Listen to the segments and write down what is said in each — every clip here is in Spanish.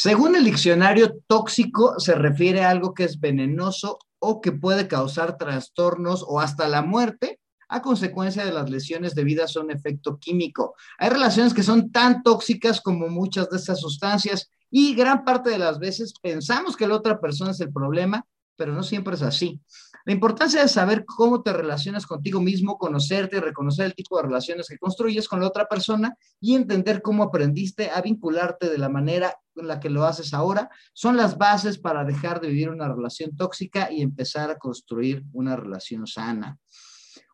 Según el diccionario, tóxico se refiere a algo que es venenoso o que puede causar trastornos o hasta la muerte a consecuencia de las lesiones debidas a un efecto químico. Hay relaciones que son tan tóxicas como muchas de estas sustancias y gran parte de las veces pensamos que la otra persona es el problema, pero no siempre es así. La importancia de saber cómo te relacionas contigo mismo, conocerte y reconocer el tipo de relaciones que construyes con la otra persona y entender cómo aprendiste a vincularte de la manera en la que lo haces ahora, son las bases para dejar de vivir una relación tóxica y empezar a construir una relación sana.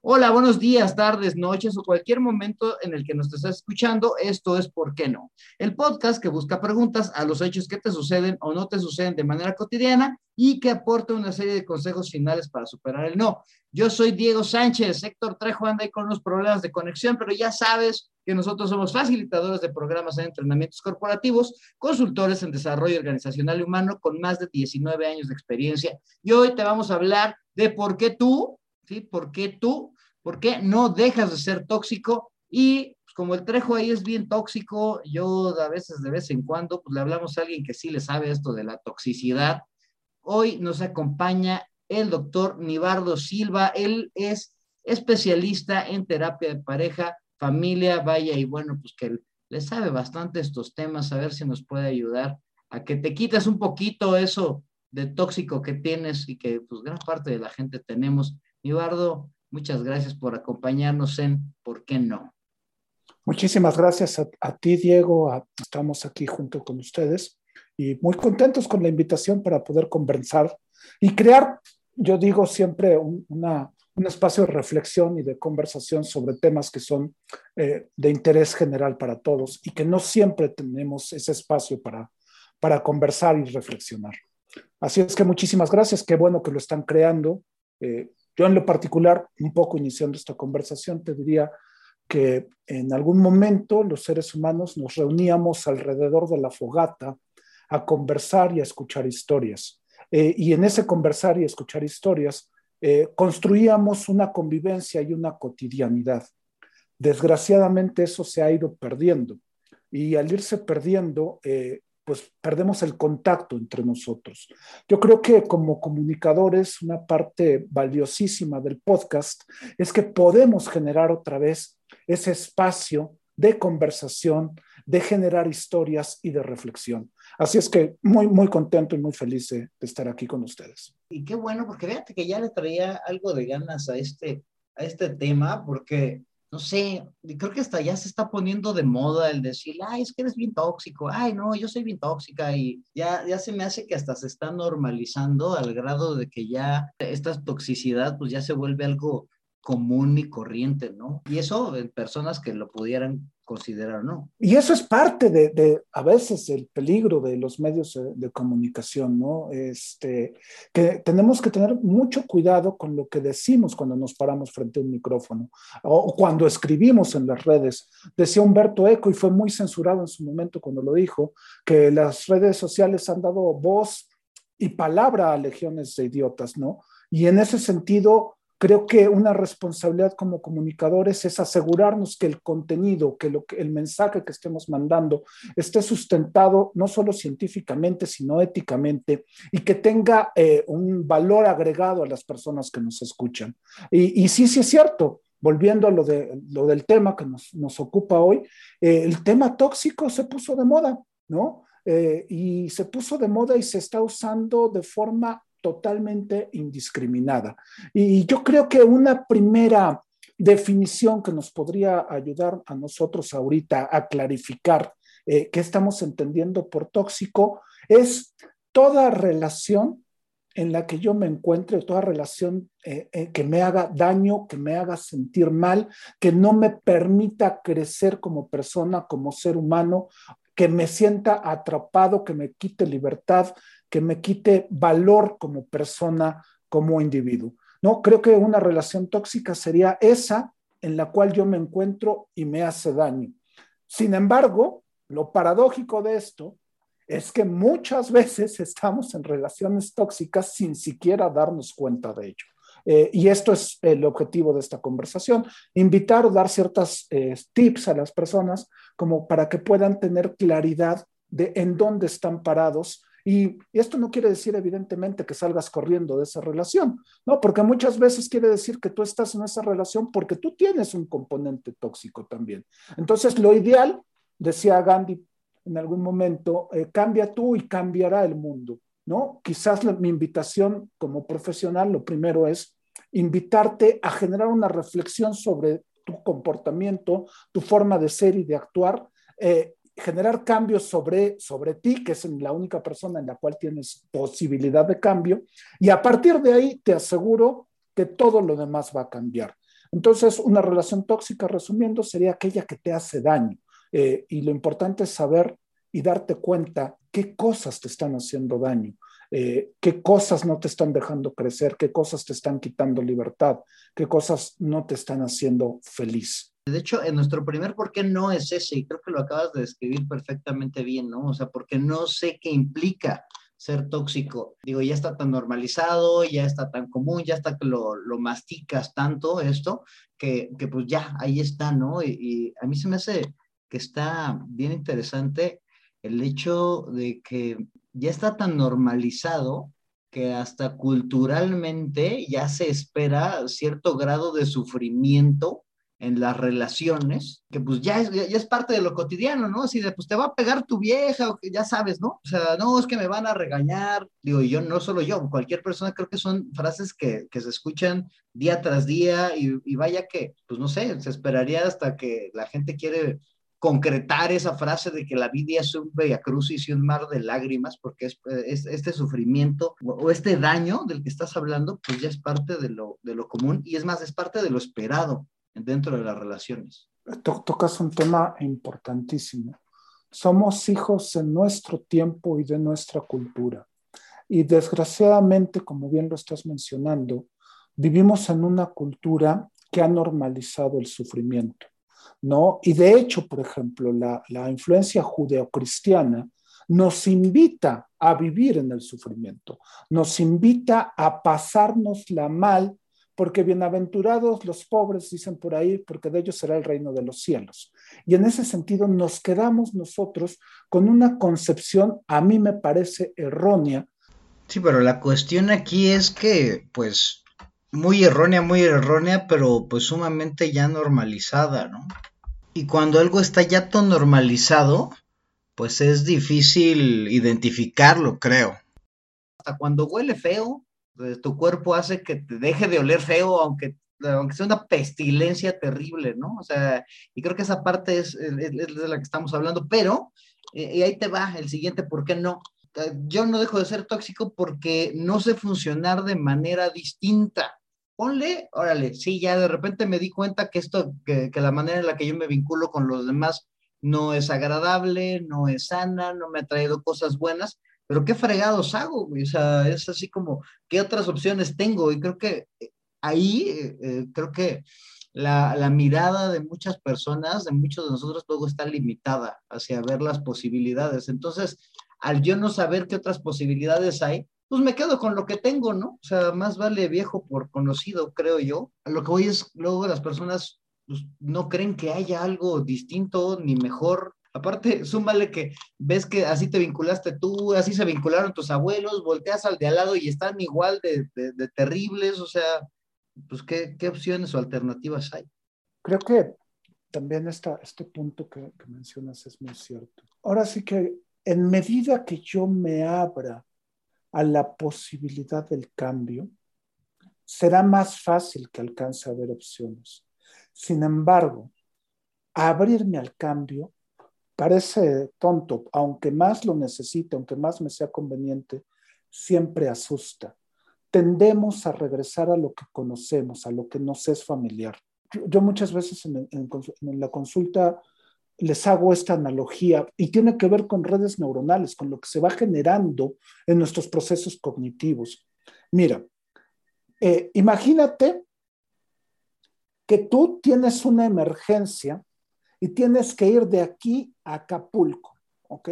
Hola, buenos días, tardes, noches o cualquier momento en el que nos estés escuchando. Esto es ¿Por qué no? El podcast que busca preguntas a los hechos que te suceden o no te suceden de manera cotidiana y que aporta una serie de consejos finales para superar el no. Yo soy Diego Sánchez, Héctor Trejo anda ahí con unos problemas de conexión, pero ya sabes que nosotros somos facilitadores de programas de entrenamientos corporativos, consultores en desarrollo organizacional y humano con más de 19 años de experiencia. Y hoy te vamos a hablar de por qué tú, ¿sí? ¿Por qué tú ¿Por qué no dejas de ser tóxico? Y pues, como el trejo ahí es bien tóxico, yo a veces de vez en cuando pues, le hablamos a alguien que sí le sabe esto de la toxicidad. Hoy nos acompaña el doctor Nibardo Silva. Él es especialista en terapia de pareja, familia, vaya, y bueno, pues que le sabe bastante estos temas, a ver si nos puede ayudar a que te quites un poquito eso de tóxico que tienes y que pues gran parte de la gente tenemos. Nibardo, Muchas gracias por acompañarnos en ¿Por qué no? Muchísimas gracias a, ti, Diego. estamos aquí junto con ustedes y muy contentos con la invitación para poder conversar y crear, yo digo siempre, un, espacio de reflexión y de conversación sobre temas que son eh, de interés general para todos y que no siempre tenemos ese espacio para, para conversar y reflexionar. Así es que muchísimas gracias, qué bueno que lo están creando. Eh, yo en lo particular, un poco iniciando esta conversación, te diría que en algún momento los seres humanos nos reuníamos alrededor de la fogata a conversar y a escuchar historias. Eh, y en ese conversar y escuchar historias, eh, construíamos una convivencia y una cotidianidad. Desgraciadamente eso se ha ido perdiendo. Y al irse perdiendo, eh, pues perdemos el contacto entre nosotros. Yo creo que como comunicadores, una parte valiosísima del podcast es que podemos generar otra vez ese espacio de conversación, de generar historias y de reflexión. Así es que muy, muy contento y muy feliz de, estar aquí con ustedes. Y qué bueno, porque fíjate que ya le traía algo de ganas a este, a este tema, porque no sé, creo que hasta ya se está poniendo de moda el decir, ay, es que eres bien tóxico, ay, no, yo soy bien tóxica y ya, ya se me hace que hasta se está normalizando al grado de que ya esta toxicidad pues ya se vuelve algo común y corriente, ¿no? Y eso en personas que lo pudieran considerar, ¿no? Y eso es parte de, a veces, el peligro de los medios de, comunicación, ¿no? Este, que tenemos que tener mucho cuidado con lo que decimos cuando nos paramos frente a un micrófono o, cuando escribimos en las redes. Decía Humberto Eco, y fue muy censurado en su momento cuando lo dijo, que las redes sociales han dado voz y palabra a legiones de idiotas, ¿no? Y en ese sentido, Creo que una responsabilidad como comunicadores es asegurarnos que el contenido, que, lo, que el mensaje que estemos mandando esté sustentado no solo científicamente, sino éticamente y que tenga eh, un valor agregado a las personas que nos escuchan. Y, sí, sí es cierto, volviendo a lo, de, lo del tema que nos, nos ocupa hoy, eh, el tema tóxico se puso de moda, ¿no? Eh, y se puso de moda y se está usando de forma totalmente indiscriminada. Y yo creo que una primera definición que nos podría ayudar a nosotros ahorita a clarificar eh, qué estamos entendiendo por tóxico es toda relación en la que yo me encuentre, toda relación eh, eh, que me haga daño, que me haga sentir mal, que no me permita crecer como persona, como ser humano, que me sienta atrapado, que me quite libertad, que me quite valor como persona, como individuo. No, creo que una relación tóxica sería esa en la cual yo me encuentro y me hace daño. Sin embargo, lo paradójico de esto es que muchas veces estamos en relaciones tóxicas sin siquiera darnos cuenta de ello. Eh, y esto es el objetivo de esta conversación, invitar o dar ciertos eh, tips a las personas como para que puedan tener claridad de en dónde están parados. Y esto no quiere decir evidentemente que salgas corriendo de esa relación, ¿no? Porque muchas veces quiere decir que tú estás en esa relación porque tú tienes un componente tóxico también. Entonces, lo ideal, decía Gandhi en algún momento, eh, cambia tú y cambiará el mundo, ¿no? Quizás mi invitación como profesional, lo primero es invitarte a generar una reflexión sobre tu comportamiento, tu forma de ser y de actuar, eh, generar cambios sobre, sobre ti, que es la única persona en la cual tienes posibilidad de cambio, y a partir de ahí te aseguro que todo lo demás va a cambiar. Entonces, una relación tóxica, resumiendo, sería aquella que te hace daño. Eh, y lo importante es saber y darte cuenta qué cosas te están haciendo daño. Eh, qué cosas no te están dejando crecer, qué cosas te están quitando libertad, qué cosas no te están haciendo feliz. De hecho, en nuestro primer por qué no es ese, y creo que lo acabas de describir perfectamente bien, ¿no? O sea, porque no sé qué implica ser tóxico. Digo, ya está tan normalizado, ya está tan común, ya está que lo, lo masticas tanto esto, que, que, pues ya, ahí está, ¿no? Y, y a mí se me hace que está bien interesante el hecho de que ya está tan normalizado que hasta culturalmente ya se espera cierto grado de sufrimiento en las relaciones, que pues ya es, ya es parte de lo cotidiano, ¿no? Así de, pues te va a pegar tu vieja, o que ya sabes, ¿no? O sea, no, es que me van a regañar, digo, yo, no solo yo, cualquier persona, creo que son frases que, que se escuchan día tras día y, vaya que, pues no sé, se esperaría hasta que la gente quiere concretar esa frase de que la vida es un crucis y un mar de lágrimas, porque es, este sufrimiento o este daño del que estás hablando, pues ya es parte de lo, de lo común y es más, es parte de lo esperado dentro de las relaciones. Tocas un tema importantísimo. Somos hijos en nuestro tiempo y de nuestra cultura. Y desgraciadamente, como bien lo estás mencionando, vivimos en una cultura que ha normalizado el sufrimiento ¿no? Y de hecho, por ejemplo, la, la influencia judeocristiana nos invita a vivir en el sufrimiento, nos invita a pasárnosla mal, porque bienaventurados los pobres, dicen por ahí, porque de ellos será el reino de los cielos. Y en ese sentido nos quedamos nosotros con una concepción, a mí me parece errónea. Sí, pero la cuestión aquí es que, pues, muy errónea, muy errónea, pero pues sumamente ya normalizada, ¿no? Y cuando algo está ya tan normalizado, pues es difícil identificarlo, creo. Hasta cuando huele feo, tu cuerpo hace que te deje de oler feo, aunque, aunque sea una pestilencia terrible, ¿no? O sea, y creo que esa parte es, de la que estamos hablando, pero, eh, y ahí te va el siguiente, ¿por qué no? Eh, yo no dejo de ser tóxico porque no sé funcionar de manera distinta ponle, órale, sí, ya de repente me di cuenta que esto, que, la manera en la que yo me vinculo con los demás no es agradable, no es sana, no me ha traído cosas buenas, pero qué fregados hago, O sea, es así como, ¿qué otras opciones tengo? Y creo que eh, ahí, eh, eh, creo que la, la, mirada de muchas personas, de muchos de nosotros, luego está limitada hacia ver las posibilidades. Entonces, al yo no saber qué otras posibilidades hay, pues me quedo con lo que tengo, ¿no? O sea, más vale viejo por conocido, creo yo. Lo que voy es, luego las personas pues, no creen que haya algo distinto ni mejor. Aparte, súmale que ves que así te vinculaste tú, así se vincularon tus abuelos, volteas al de al lado y están igual de, de, terribles, o sea, pues ¿qué, ¿qué, opciones o alternativas hay. Creo que también esta, este punto que, que mencionas es muy cierto. Ahora sí que en medida que yo me abra a la posibilidad del cambio, será más fácil que alcance a ver opciones. Sin embargo, abrirme al cambio parece tonto, aunque más lo necesite, aunque más me sea conveniente, siempre asusta. Tendemos a regresar a lo que conocemos, a lo que nos es familiar. Yo, muchas veces en, la consulta les hago esta analogía y tiene que ver con redes neuronales, con lo que se va generando en nuestros procesos cognitivos. Mira, eh, imagínate que tú tienes una emergencia y tienes que ir de aquí a Acapulco, ¿ok?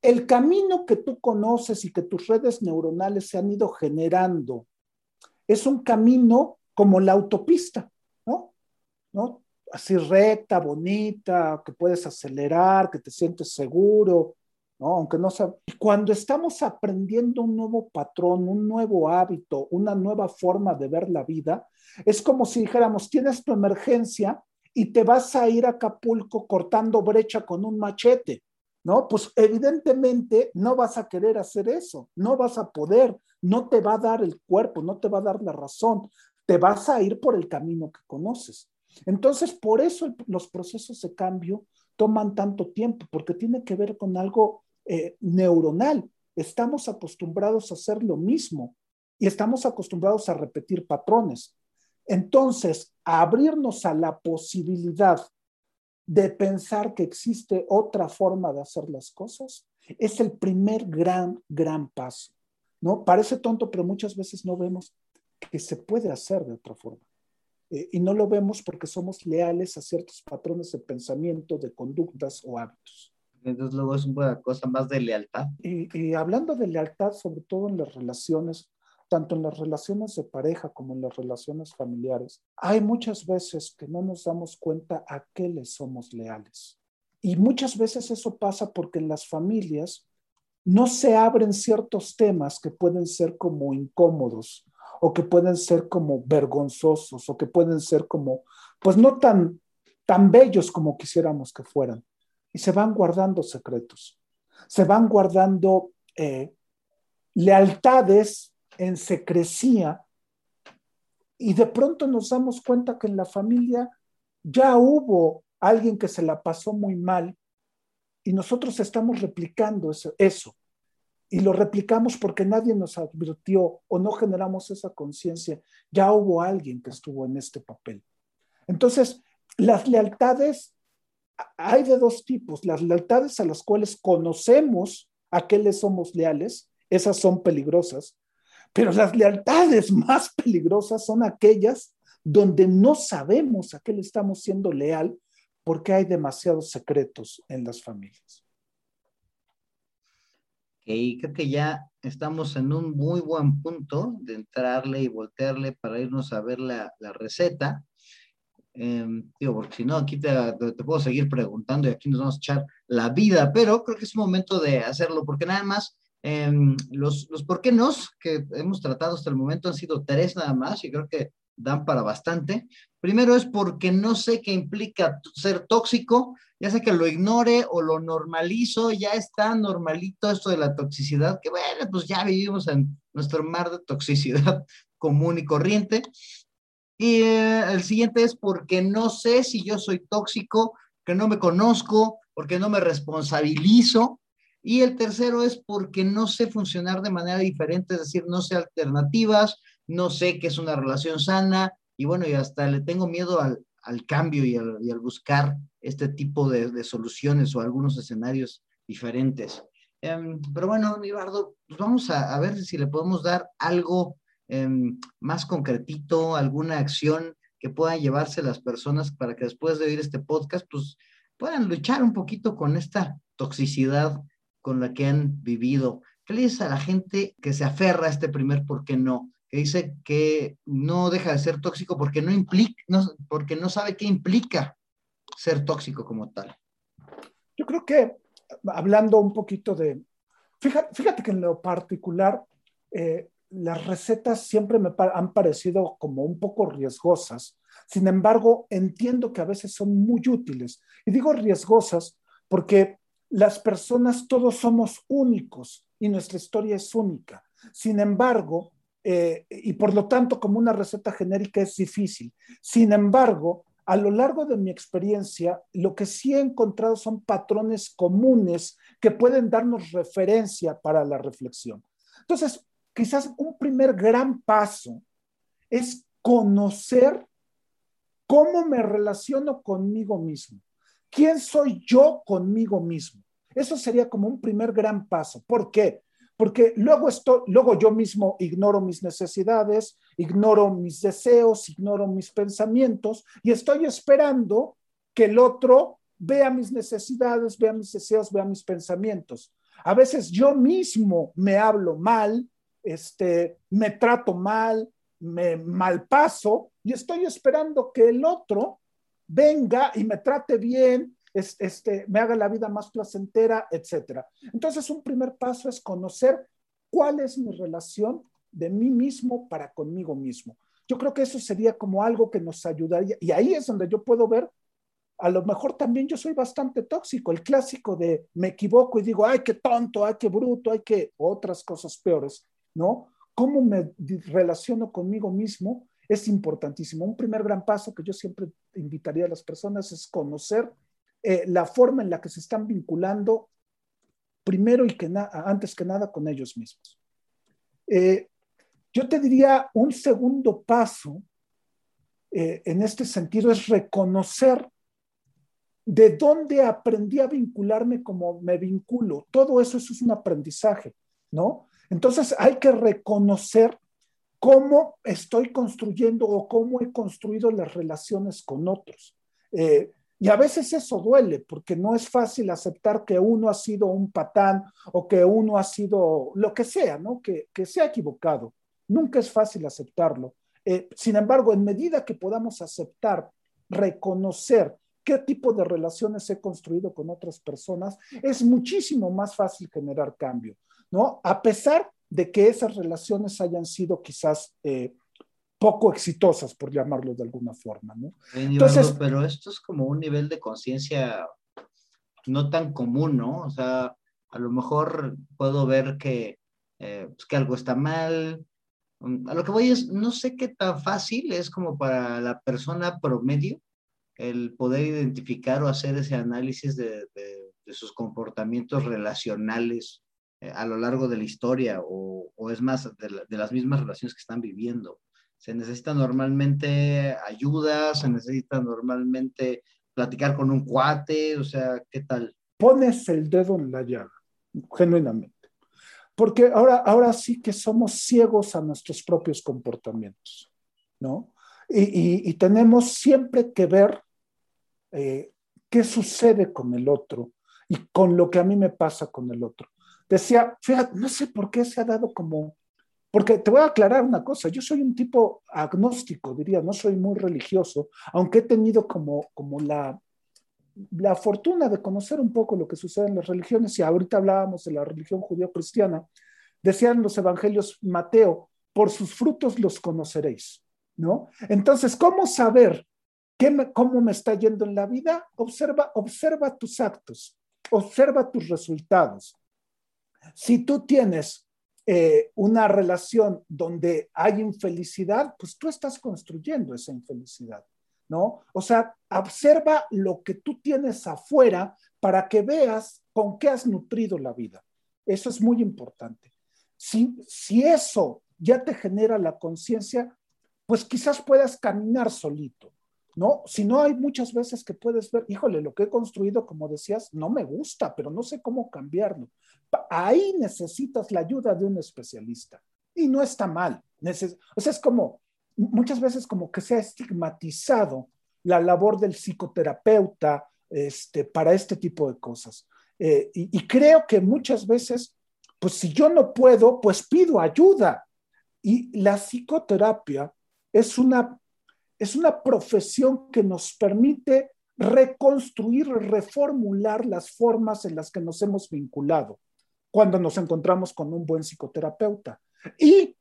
El camino que tú conoces y que tus redes neuronales se han ido generando es un camino como la autopista, ¿no? ¿No? así recta, bonita, que puedes acelerar, que te sientes seguro. ¿no? Aunque no Y cuando estamos aprendiendo un nuevo patrón, un nuevo hábito, una nueva forma de ver la vida, es como si dijéramos, tienes tu emergencia y te vas a ir a Acapulco cortando brecha con un machete, ¿no? Pues evidentemente no vas a querer hacer eso, no vas a poder, no te va a dar el cuerpo, no te va a dar la razón, te vas a ir por el camino que conoces. Entonces, por eso los procesos de cambio toman tanto tiempo, porque tiene que ver con algo eh, neuronal. Estamos acostumbrados a hacer lo mismo y estamos acostumbrados a repetir patrones. Entonces, abrirnos a la posibilidad de pensar que existe otra forma de hacer las cosas es el primer gran, gran paso. ¿no? Parece tonto, pero muchas veces no vemos que se puede hacer de otra forma. Eh, y no lo vemos porque somos leales a ciertos patrones de pensamiento, de conductas o hábitos. Entonces luego es una cosa más de lealtad. Y, hablando de lealtad, sobre todo en las relaciones, tanto en las relaciones de pareja como en las relaciones familiares, hay muchas veces que no nos damos cuenta a qué le somos leales. Y muchas veces eso pasa porque en las familias no se abren ciertos temas que pueden ser como incómodos o que pueden ser como vergonzosos o que pueden ser como, pues no tan, tan bellos como quisiéramos que fueran y se van guardando secretos, se van guardando eh, lealtades en secrecía y de pronto nos damos cuenta que en la familia ya hubo alguien que se la pasó muy mal y nosotros estamos replicando eso, eso. Y lo replicamos porque nadie nos advirtió o no generamos esa conciencia. Ya hubo alguien que estuvo en este papel. Entonces, las lealtades hay de dos tipos, las lealtades a las cuales conocemos a qué le somos leales, esas son peligrosas, pero las lealtades más peligrosas son aquellas donde no sabemos a qué le estamos siendo leal porque hay demasiados secretos en las familias. Y creo que ya estamos en un muy buen punto de entrarle y voltearle para irnos a ver la, la receta. Em, digo, porque si no, aquí te, te, puedo seguir preguntando y aquí nos vamos a echar la vida, pero creo que es momento de hacerlo, porque nada más em, los, los por qué nos que hemos tratado hasta el momento han sido tres nada más y creo que dan para bastante. Primero es porque no sé qué implica ser tóxico, ya sé que lo ignore o lo normalizo, ya está normalito esto de la toxicidad, que bueno, pues ya vivimos en nuestro mar de toxicidad común y corriente. Y eh, el siguiente es porque no sé si yo soy tóxico, que no me conozco, porque no me responsabilizo. Y el tercero es porque no sé funcionar de manera diferente, es decir, no sé alternativas, no sé qué es una relación sana y bueno, y hasta le tengo miedo al, cambio y al, buscar este tipo de, soluciones o algunos escenarios diferentes. Em, pero bueno, Ibardo, pues vamos a, a ver si le podemos dar algo Em, más concretito, alguna acción que puedan llevarse las personas para que después de oír este podcast, pues puedan luchar un poquito con esta toxicidad con la que han vivido. ¿Qué le dices a la gente que se aferra a este primer por qué no? Que dice que no deja de ser tóxico porque no implica, porque no sabe qué implica ser tóxico como tal. Yo creo que hablando un poquito de, fíjate, fíjate que en lo particular, eh, las recetas siempre me han parecido como un poco riesgosas. Sin embargo, entiendo que a veces son muy útiles. Y digo riesgosas porque las personas todos somos únicos y nuestra historia es única. Sin embargo, eh, y por lo tanto como una receta genérica es difícil. Sin embargo, a lo largo de mi experiencia, lo que sí he encontrado son patrones comunes que pueden darnos referencia para la reflexión. Entonces, quizás un primer gran paso es conocer cómo me relaciono conmigo mismo. ¿Quién soy yo conmigo mismo? Eso sería como un primer gran paso. ¿Por qué? Porque luego, esto, luego yo mismo ignoro mis necesidades, ignoro mis deseos, ignoro mis pensamientos y estoy esperando que el otro vea mis necesidades, vea mis deseos, vea mis pensamientos. A veces yo mismo me hablo mal, este, me trato mal, me malpaso y estoy esperando que el otro venga y me trate bien, este, me haga la vida más placentera, etc. Entonces, un primer paso es conocer cuál es mi relación de mí mismo para conmigo mismo. Yo creo que eso sería como algo que nos ayudaría. Y ahí es donde yo puedo ver, a lo mejor también yo soy bastante tóxico, el clásico de me equivoco y digo, ay, qué tonto, ay, qué bruto, ay, qué otras cosas peores, ¿no? ¿Cómo me relaciono conmigo mismo? Es importantísimo. Un primer gran paso que yo siempre invitaría a las personas es conocer eh, la forma en la que se están vinculando primero y que antes que nada con ellos mismos. Eh, yo te diría un segundo paso eh, en este sentido es reconocer de dónde aprendí a vincularme como me vinculo. Todo eso, eso es un aprendizaje, ¿no? Entonces hay que reconocer cómo estoy construyendo o cómo he construido las relaciones con otros. Eh, y a veces eso duele porque no es fácil aceptar que uno ha sido un patán o que uno ha sido lo que sea, ¿no? Que, que se equivocado. Nunca es fácil aceptarlo. Eh, sin embargo, en medida que podamos aceptar, reconocer qué tipo de relaciones he construido con otras personas, es muchísimo más fácil generar cambio, ¿no? A pesar de que esas relaciones hayan sido quizás eh, poco exitosas, por llamarlo de alguna forma, ¿no? Entonces, pero esto es como un nivel de conciencia no tan común, ¿no? O sea, a lo mejor puedo ver que, eh, pues, que algo está mal, a lo que voy es, no sé qué tan fácil es como para la persona promedio el poder identificar o hacer ese análisis de, sus comportamientos relacionales eh, a lo largo de la historia o, es más de, las mismas relaciones que están viviendo. Se necesita normalmente ayuda, se necesita normalmente platicar con un cuate, o sea, ¿qué tal? Pones el dedo en la llaga, genuinamente porque ahora, ahora sí que somos ciegos a nuestros propios comportamientos, ¿no? Y, tenemos siempre que ver eh, qué sucede con el otro y con lo que a mí me pasa con el otro. Decía, fíjate, no sé por qué se ha dado como, porque te voy a aclarar una cosa, yo soy un tipo agnóstico, diría, no soy muy religioso, aunque he tenido como, como la, la fortuna de conocer un poco lo que sucede en las religiones, y ahorita hablábamos de la religión judío-cristiana, decían los evangelios Mateo, por sus frutos los conoceréis, ¿no? Entonces, ¿cómo saber qué cómo me está yendo en la vida? Observa, observa tus actos, observa tus resultados. Si tú tienes eh, una relación donde hay infelicidad, pues tú estás construyendo esa infelicidad. ¿no? O sea, observa lo que tú tienes afuera para que veas con qué has nutrido la vida. Eso es muy importante. Si, si eso ya te genera la conciencia, pues quizás puedas caminar solito, ¿no? Si no, hay muchas veces que puedes ver, híjole, lo que he construido, como decías, no me gusta, pero no sé cómo cambiarlo. Ahí necesitas la ayuda de un especialista y no está mal. o sea, es como, muchas veces como que se ha estigmatizado la labor del psicoterapeuta este, para este tipo de cosas. Eh, y, creo que muchas veces, pues si yo no puedo, pues pido ayuda. Y la psicoterapia es una, es una profesión que nos permite reconstruir, reformular las formas en las que nos hemos vinculado cuando nos encontramos con un buen psicoterapeuta. Y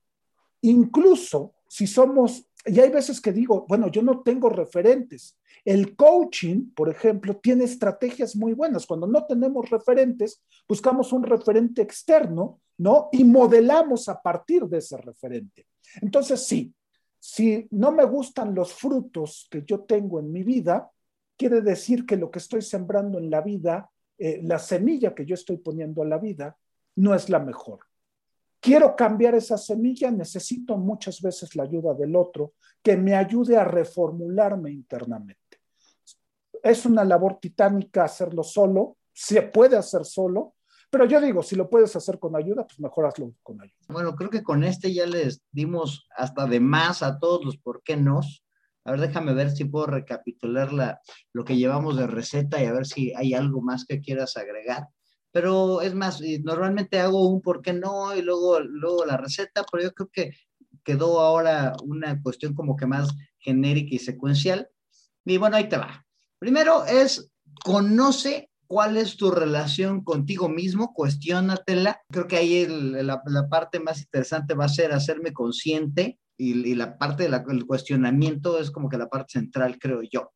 incluso si somos, y hay veces que digo, bueno, yo no tengo referentes. El coaching, por ejemplo, tiene estrategias muy buenas. Cuando no tenemos referentes, buscamos un referente externo, ¿no? Y modelamos a partir de ese referente. Entonces, sí, si no me gustan los frutos que yo tengo en mi vida, quiere decir que lo que estoy sembrando en la vida, eh, la semilla que yo estoy poniendo a la vida, no es la mejor quiero cambiar esa semilla, necesito muchas veces la ayuda del otro que me ayude a reformularme internamente. Es una labor titánica hacerlo solo, se puede hacer solo, pero yo digo, si lo puedes hacer con ayuda, pues mejor hazlo con ayuda. Bueno, creo que con este ya les dimos hasta de más a todos los por qué no. A ver, déjame ver si puedo recapitular la, lo que llevamos de receta y a ver si hay algo más que quieras agregar pero es más, normalmente hago un por qué no y luego, luego la receta, pero yo creo que quedó ahora una cuestión como que más genérica y secuencial. Y bueno, ahí te va. Primero es conoce cuál es tu relación contigo mismo, cuestiónatela. Creo que ahí la, parte más interesante va a ser hacerme consciente y, la parte del cuestionamiento es como que la parte central, creo yo.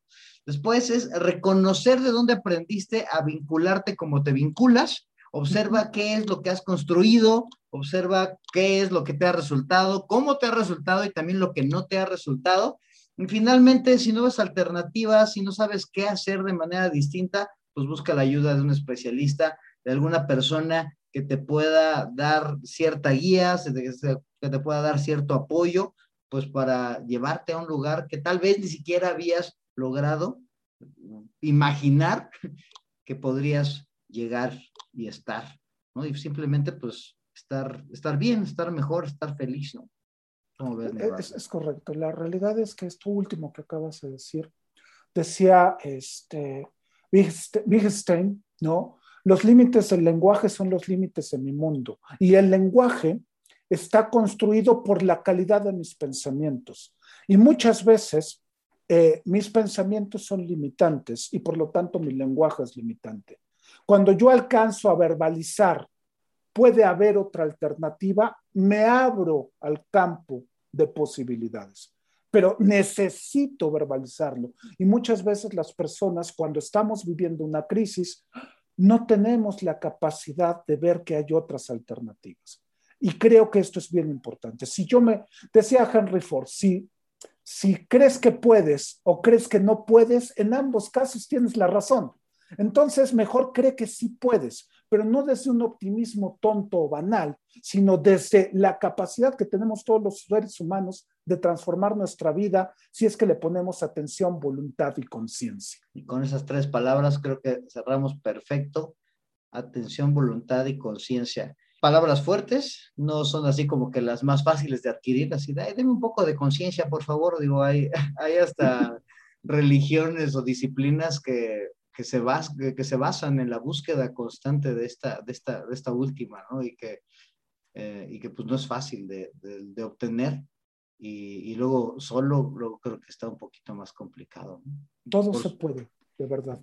Después es reconocer de dónde aprendiste a vincularte como te vinculas. Observa qué es lo que has construido, observa qué es lo que te ha resultado, cómo te ha resultado y también lo que no te ha resultado. Y finalmente, si no ves alternativas, si no sabes qué hacer de manera distinta, pues busca la ayuda de un especialista, de alguna persona que te pueda dar cierta guía, que te pueda dar cierto apoyo, pues para llevarte a un lugar que tal vez ni siquiera habías logrado imaginar que podrías llegar y estar, ¿no? Y simplemente pues estar, estar bien, estar mejor, estar feliz, ¿no? es, es, correcto. La realidad es que esto último que acabas de decir, decía este, Wittgenstein, ¿no? Los límites del lenguaje son los límites de mi mundo. Y el lenguaje está construido por la calidad de mis pensamientos. Y muchas veces eh, mis pensamientos son limitantes y por lo tanto mi lenguaje es limitante. Cuando yo alcanzo a verbalizar, puede haber otra alternativa, me abro al campo de posibilidades pero necesito verbalizarlo. Y muchas veces las personas, cuando estamos viviendo una crisis, no tenemos la capacidad de ver que hay otras alternativas. Y creo que esto es bien importante. Si yo me, decía Henry Ford, si, si crees que puedes o crees que no puedes, en ambos casos tienes la razón. Entonces, mejor cree que sí puedes, pero no desde un optimismo tonto o banal, sino desde la capacidad que tenemos todos los seres humanos de transformar nuestra vida si es que le ponemos atención, voluntad y conciencia. Y con esas tres palabras creo que cerramos perfecto. Atención, voluntad y conciencia. Palabras fuertes, no son así como que las más fáciles de adquirir, así de, denme un poco de conciencia, por favor, digo, hay, hay hasta religiones o disciplinas que que se, bas, que, se basan en la búsqueda constante de esta, de esta, de esta última, ¿no? Y que, eh, y que pues no es fácil de, de, obtener. Y, y, luego solo luego creo que está un poquito más complicado. Todo se puede, de verdad.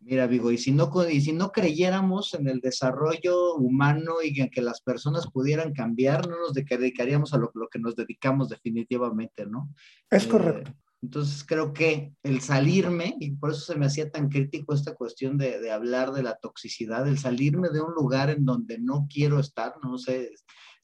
Mira, Vigo, y si, no, y si no creyéramos en el desarrollo humano y en que las personas pudieran cambiar, no nos dedicaríamos a lo, lo que nos dedicamos definitivamente, ¿no? Es correcto. Entonces creo que el salirme, y por eso se me hacía tan crítico esta cuestión de, hablar de la toxicidad, el salirme de un lugar en donde no quiero estar, no sé,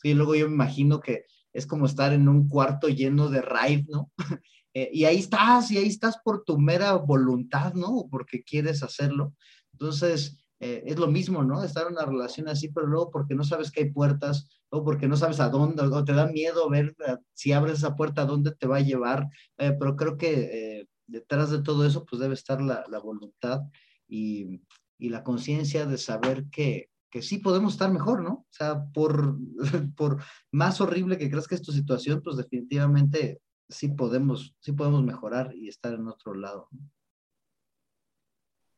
sí, luego yo me imagino que es como estar en un cuarto lleno de raid, ¿no? Eh, y ahí estás, y ahí estás por tu mera voluntad, ¿no? Porque quieres hacerlo. Entonces, eh, es lo mismo, ¿no? Estar en una relación así, pero luego porque no sabes que hay puertas, o porque no sabes a dónde, o te da miedo ver eh, si abres esa puerta, a dónde te va a llevar. Eh, pero creo que detrás de todo eso, pues debe estar la, la voluntad y, y la conciencia de saber que, que sí podemos estar mejor, ¿no? O sea, por, por más horrible que creas que es tu situación, pues definitivamente sí podemos, sí podemos mejorar y estar en otro lado.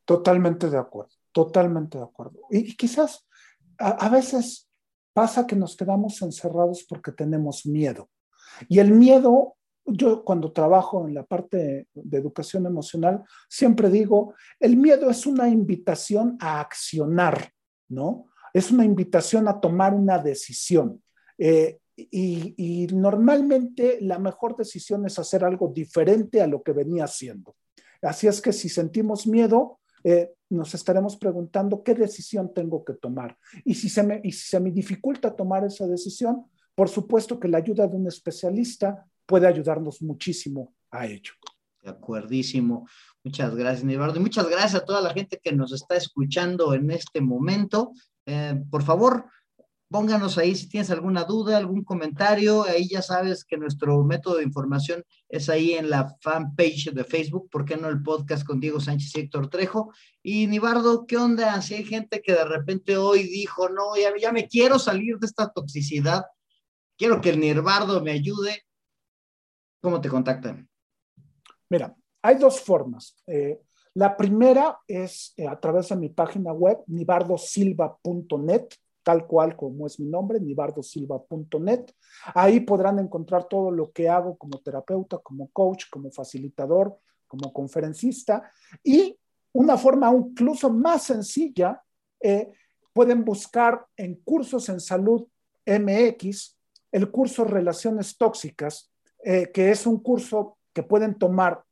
Totalmente de acuerdo. Totalmente de acuerdo. Y, quizás a, veces pasa que nos quedamos encerrados porque tenemos miedo. Y el miedo, yo cuando trabajo en la parte de educación emocional, siempre digo, el miedo es una invitación a accionar, ¿no? Es una invitación a tomar una decisión. Eh, y, normalmente la mejor decisión es hacer algo diferente a lo que venía haciendo. Así es que si sentimos miedo, eh, nos estaremos preguntando qué decisión tengo que tomar. Y si, se me, y si se me dificulta tomar esa decisión, por supuesto que la ayuda de un especialista puede ayudarnos muchísimo a ello. De acuerdísimo. Muchas gracias, Eduardo. Y muchas gracias a toda la gente que nos está escuchando en este momento. Eh, por favor, Pónganos ahí si tienes alguna duda, algún comentario. Ahí ya sabes que nuestro método de información es ahí en la fanpage de Facebook. ¿Por qué no el podcast con Diego Sánchez y Héctor Trejo? Y Nibardo, ¿qué onda? Si hay gente que de repente hoy dijo, no, ya, me quiero salir de esta toxicidad, quiero que el Nibardo me ayude. ¿Cómo te contactan? Mira, hay dos formas. Eh, la primera es eh, a través de mi página web, nibardosilva.net tal cual como es mi nombre, nibardosilva.net. Ahí podrán encontrar todo lo que hago como terapeuta, como coach, como facilitador, como conferencista. Y una forma incluso más sencilla, eh, pueden buscar en Cursos en Salud MX el curso Relaciones Tóxicas, eh, que es un curso que pueden tomar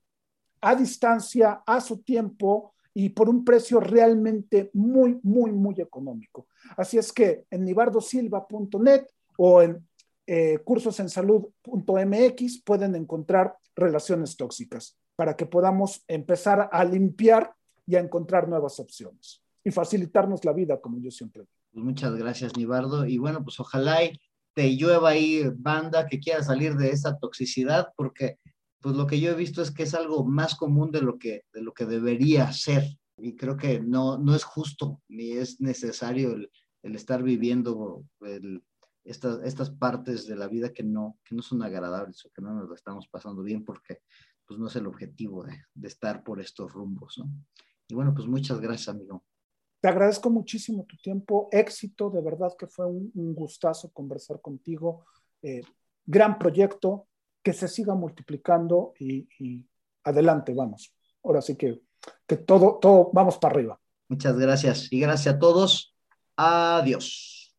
a distancia, a su tiempo y por un precio realmente muy, muy, muy económico. Así es que en nibardosilva.net o en eh, cursosensalud.mx pueden encontrar relaciones tóxicas para que podamos empezar a limpiar y a encontrar nuevas opciones y facilitarnos la vida, como yo siempre digo. Pues muchas gracias, Nibardo. Y bueno, pues ojalá te llueva ahí banda que quiera salir de esa toxicidad, porque pues lo que yo he visto es que es algo más común de lo que, de lo que debería ser. Y creo que no, no es justo ni es necesario el, el estar viviendo estas, estas partes de la vida que no, que no son agradables o que no nos lo estamos pasando bien porque pues no es el objetivo de, de estar por estos rumbos, ¿no? Y bueno, pues muchas gracias, amigo. Te agradezco muchísimo tu tiempo, éxito, de verdad que fue un, un gustazo conversar contigo. Eh, gran proyecto, que se siga multiplicando y, adelante, vamos. Ahora sí que, que todo, todo, vamos para arriba. Muchas gracias y gracias a todos. Adiós.